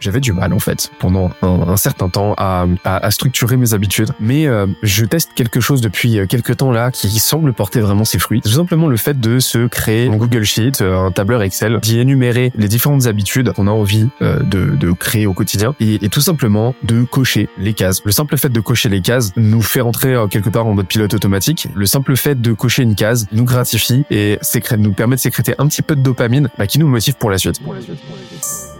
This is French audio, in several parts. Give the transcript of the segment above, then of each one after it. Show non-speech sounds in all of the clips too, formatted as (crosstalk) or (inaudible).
j'avais du mal en fait pendant un, certain temps à, à, structurer mes habitudes. Mais euh, je teste quelque chose depuis euh, quelques temps là qui semble porter vraiment ses fruits. Tout simplement le fait de se créer un Google Sheet, euh, un tableur Excel, d'y énumérer les différentes habitudes qu'on a envie de, de, créer au quotidien et, et, tout simplement de cocher les cases. Le simple fait de cocher les cases nous fait rentrer quelque part en mode pilote automatique. Le simple fait de cocher une case nous gratifie et nous permet de sécréter un petit peu de dopamine bah, qui nous motive pour la suite.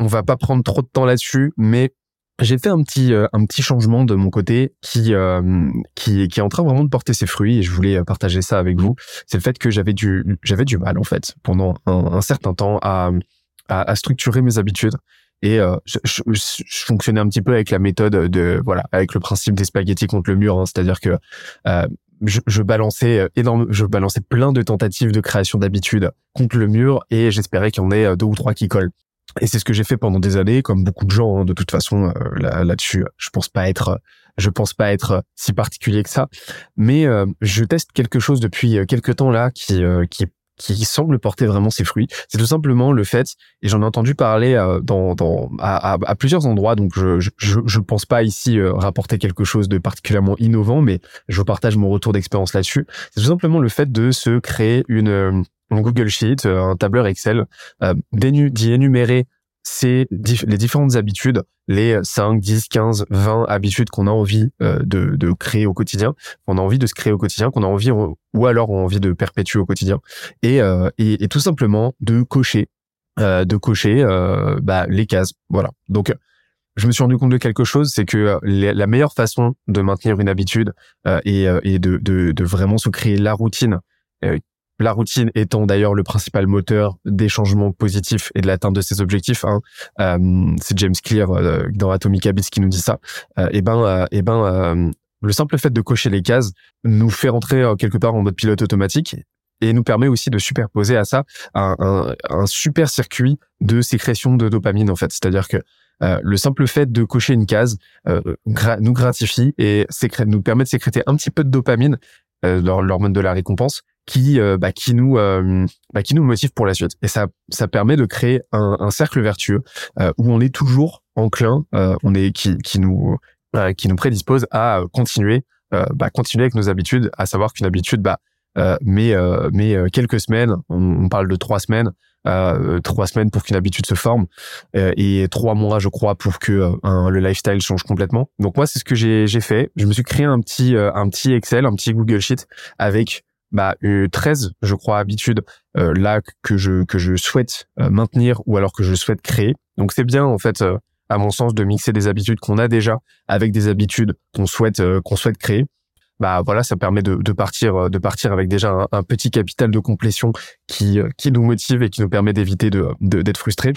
on va pas prendre trop de temps là-dessus, mais j'ai fait un petit euh, un petit changement de mon côté qui euh, qui est en train vraiment de porter ses fruits et je voulais euh, partager ça avec vous. C'est le fait que j'avais du j'avais du mal en fait pendant un, certain temps à, à, structurer mes habitudes et je, je, fonctionnais un petit peu avec la méthode de voilà avec le principe des spaghettis contre le mur, hein. c'est-à-dire que je, je, balançais énorme, je balançais plein de tentatives de création d'habitudes contre le mur et j'espérais qu'il y en ait deux ou trois qui collent. Et c'est ce que j'ai fait pendant des années, comme beaucoup de gens. Hein, de toute façon, euh, là, là-dessus, je pense pas être, je pense pas être si particulier que ça. Mais euh, je teste quelque chose depuis euh, quelques temps là, qui qui qui semble porter vraiment ses fruits. C'est tout simplement le fait, et j'en ai entendu parler dans, dans à, à, plusieurs endroits, donc je, je je pense pas ici rapporter quelque chose de particulièrement innovant, mais je partage mon retour d'expérience là-dessus. C'est tout simplement le fait de se créer une Google Sheet, euh, un tableur Excel, euh, d'y énumérer les différentes habitudes, les 5, 10, 15, 20 habitudes qu'on a envie euh, de, créer au quotidien, qu'on a envie de se créer au quotidien, qu'on a envie ou alors on a envie de perpétuer au quotidien, et, et, et tout simplement de cocher, de cocher bah, les cases. Voilà. Donc je me suis rendu compte de quelque chose, c'est que la meilleure façon de maintenir une habitude et, et de, de, de, vraiment se créer la routine la routine étant d'ailleurs le principal moteur des changements positifs et de l'atteinte de ces objectifs. Hein. Euh, c'est James Clear euh, dans Atomic Habits qui nous dit ça. Euh, et ben, et ben, le simple fait de cocher les cases nous fait rentrer quelque part en mode pilote automatique et nous permet aussi de superposer à ça un, super circuit de sécrétion de dopamine en fait. C'est-à-dire que le simple fait de cocher une case nous gratifie et nous permet de sécréter un petit peu de dopamine, l'hormone de la récompense, qui euh, bah, qui nous euh, bah, qui nous motive pour la suite. Et ça ça permet de créer un, un cercle vertueux euh, où on est toujours enclin on est qui qui nous qui nous prédispose à continuer bah, continuer avec nos habitudes à savoir qu'une habitude bah mais mais quelques semaines. On, parle de trois semaines trois semaines pour qu'une habitude se forme et trois mois je crois pour que le lifestyle change complètement. Donc moi c'est ce que j'ai j'ai fait. Je me suis créé un petit un petit Excel un petit Google Sheet avec bah, 13, je crois, habitudes euh, là que je que je souhaite euh, maintenir ou alors que je souhaite créer. Donc c'est bien en fait, euh, à mon sens, de mixer des habitudes qu'on a déjà avec des habitudes qu'on souhaite qu'on souhaite créer. Bah voilà, ça permet de, de partir de partir avec déjà un, petit capital de complétion qui qui nous motive et qui nous permet d'éviter de d'être frustré.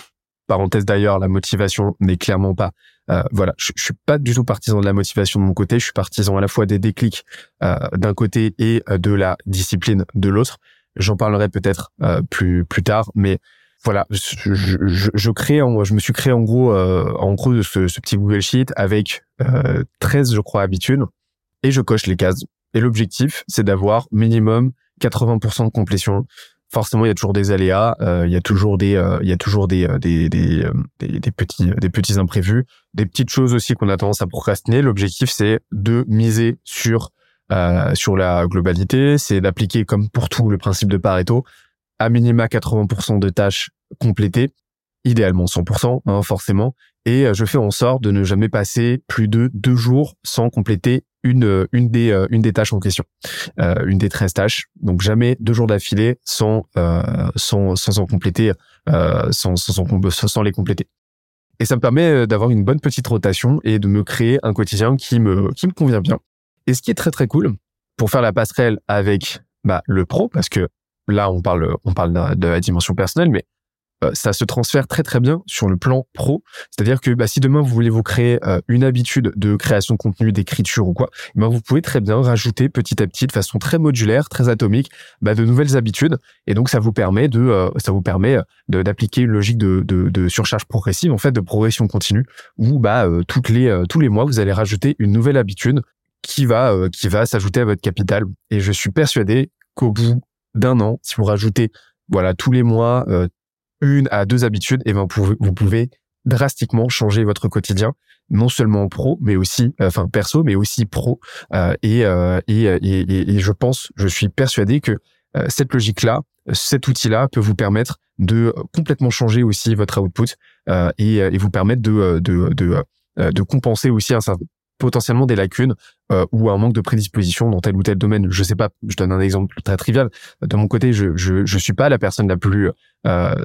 Parenthèse d'ailleurs, la motivation n'est clairement pas euh, voilà, je, suis pas du tout partisan de la motivation de mon côté. Je suis partisan à la fois des déclics euh, d'un côté et euh, de la discipline de l'autre. J'en parlerai peut-être plus plus tard, mais voilà, je, je, je, crée, en, je me suis créé en gros, en gros ce, ce, petit Google Sheet avec 13, je crois, habitudes, et je coche les cases. Et l'objectif, c'est d'avoir minimum 80% de complétion forcément il y a toujours des aléas, euh, il y a toujours des euh, il y a toujours des euh, des, des, des, petits des petits imprévus, des petites choses aussi qu'on a tendance à procrastiner. L'objectif c'est de miser sur sur la globalité, c'est d'appliquer comme pour tout le principe de Pareto, à minima 80% de tâches complétées idéalement 100%, hein, forcément, et je fais en sorte de ne jamais passer plus de deux jours sans compléter une, une, des, une des tâches en question, une des 13 tâches. Donc jamais deux jours d'affilée sans, sans, sans en compléter, sans, sans, sans les compléter. Et ça me permet d'avoir une bonne petite rotation et de me créer un quotidien qui me, qui me convient bien. Et ce qui est très très cool, pour faire la passerelle avec bah, le pro, parce que là on parle, on parle de la dimension personnelle, mais euh, ça se transfère très très bien sur le plan pro. C'est-à-dire que bah, si demain vous voulez vous créer euh, une habitude de création de contenu, d'écriture ou quoi, eh ben vous pouvez très bien rajouter petit à petit, de façon très modulaire, très atomique, bah, de nouvelles habitudes. Et donc ça vous permet de, euh, ça vous permet d'appliquer une logique de, de, de, surcharge progressive, en fait, de progression continue, où bah toutes les tous les mois vous allez rajouter une nouvelle habitude qui va qui va s'ajouter à votre capital. Et je suis persuadé qu'au bout d'un an, si vous rajoutez voilà tous les mois une à deux habitudes, et ben vous pouvez, drastiquement changer votre quotidien, non seulement pro, mais aussi, euh, enfin perso, mais aussi pro. Euh, et, euh, et, et, et, je pense, je suis persuadé que cette logique-là, cet outil-là peut vous permettre de complètement changer aussi votre output et, vous permettre de, de, de compenser aussi un certain potentiellement des lacunes euh, ou un manque de prédisposition dans tel ou tel domaine. Je sais pas, je donne un exemple très trivial. De mon côté, je je, je suis pas la personne la plus euh,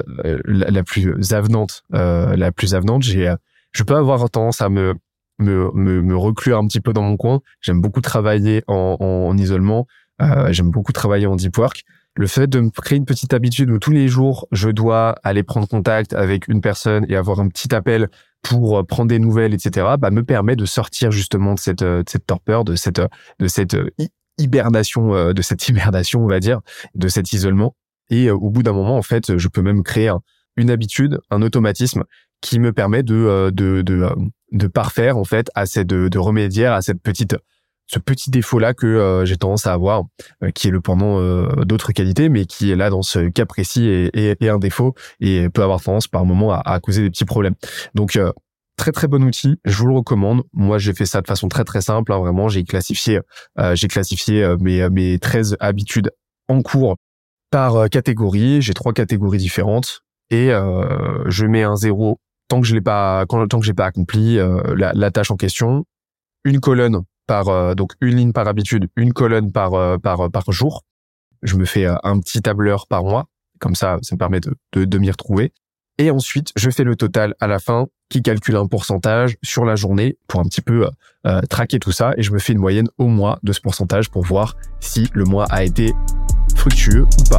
la, plus avenante, euh, la plus avenante. J'ai, euh, je peux avoir tendance à me me, me, me reclure un petit peu dans mon coin. J'aime beaucoup travailler en, en, isolement. Euh, j'aime beaucoup travailler en deep work. Le fait de me créer une petite habitude où tous les jours je dois aller prendre contact avec une personne et avoir un petit appel pour euh, prendre des nouvelles, etc., bah, me permet de sortir justement de cette, euh, de cette torpeur, de cette, de cette euh, hibernation, de cette (laughs) hibernation, on va dire, de cet isolement. Et au bout d'un moment, en fait, je peux même créer une habitude, un automatisme qui me permet de, de, de, de parfaire, en fait, à cette, de, de remédier à cette petite ce petit défaut là que euh, j'ai tendance à avoir, euh, qui est le pendant euh, d'autres qualités, mais qui est là dans ce cas précis et, un défaut et peut avoir tendance par moment à, causer des petits problèmes. Donc très très bon outil, je vous le recommande. Moi, j'ai fait ça de façon très très simple. Hein, vraiment, j'ai classifié, j'ai classifié mes mes 13 habitudes en cours par catégorie. J'ai trois catégories différentes et je mets un zéro tant que je l'ai pas, tant que j'ai pas accompli la, la tâche en question. Une colonne par euh, donc une ligne par habitude, une colonne par euh, par par jour. Je me fais euh, un petit tableur par mois, comme ça, ça me permet de de, de m'y retrouver. Et ensuite, je fais le total à la fin, qui calcule un pourcentage sur la journée pour un petit peu euh, traquer tout ça. Et je me fais une moyenne au mois de ce pourcentage pour voir si le mois a été fructueux ou pas.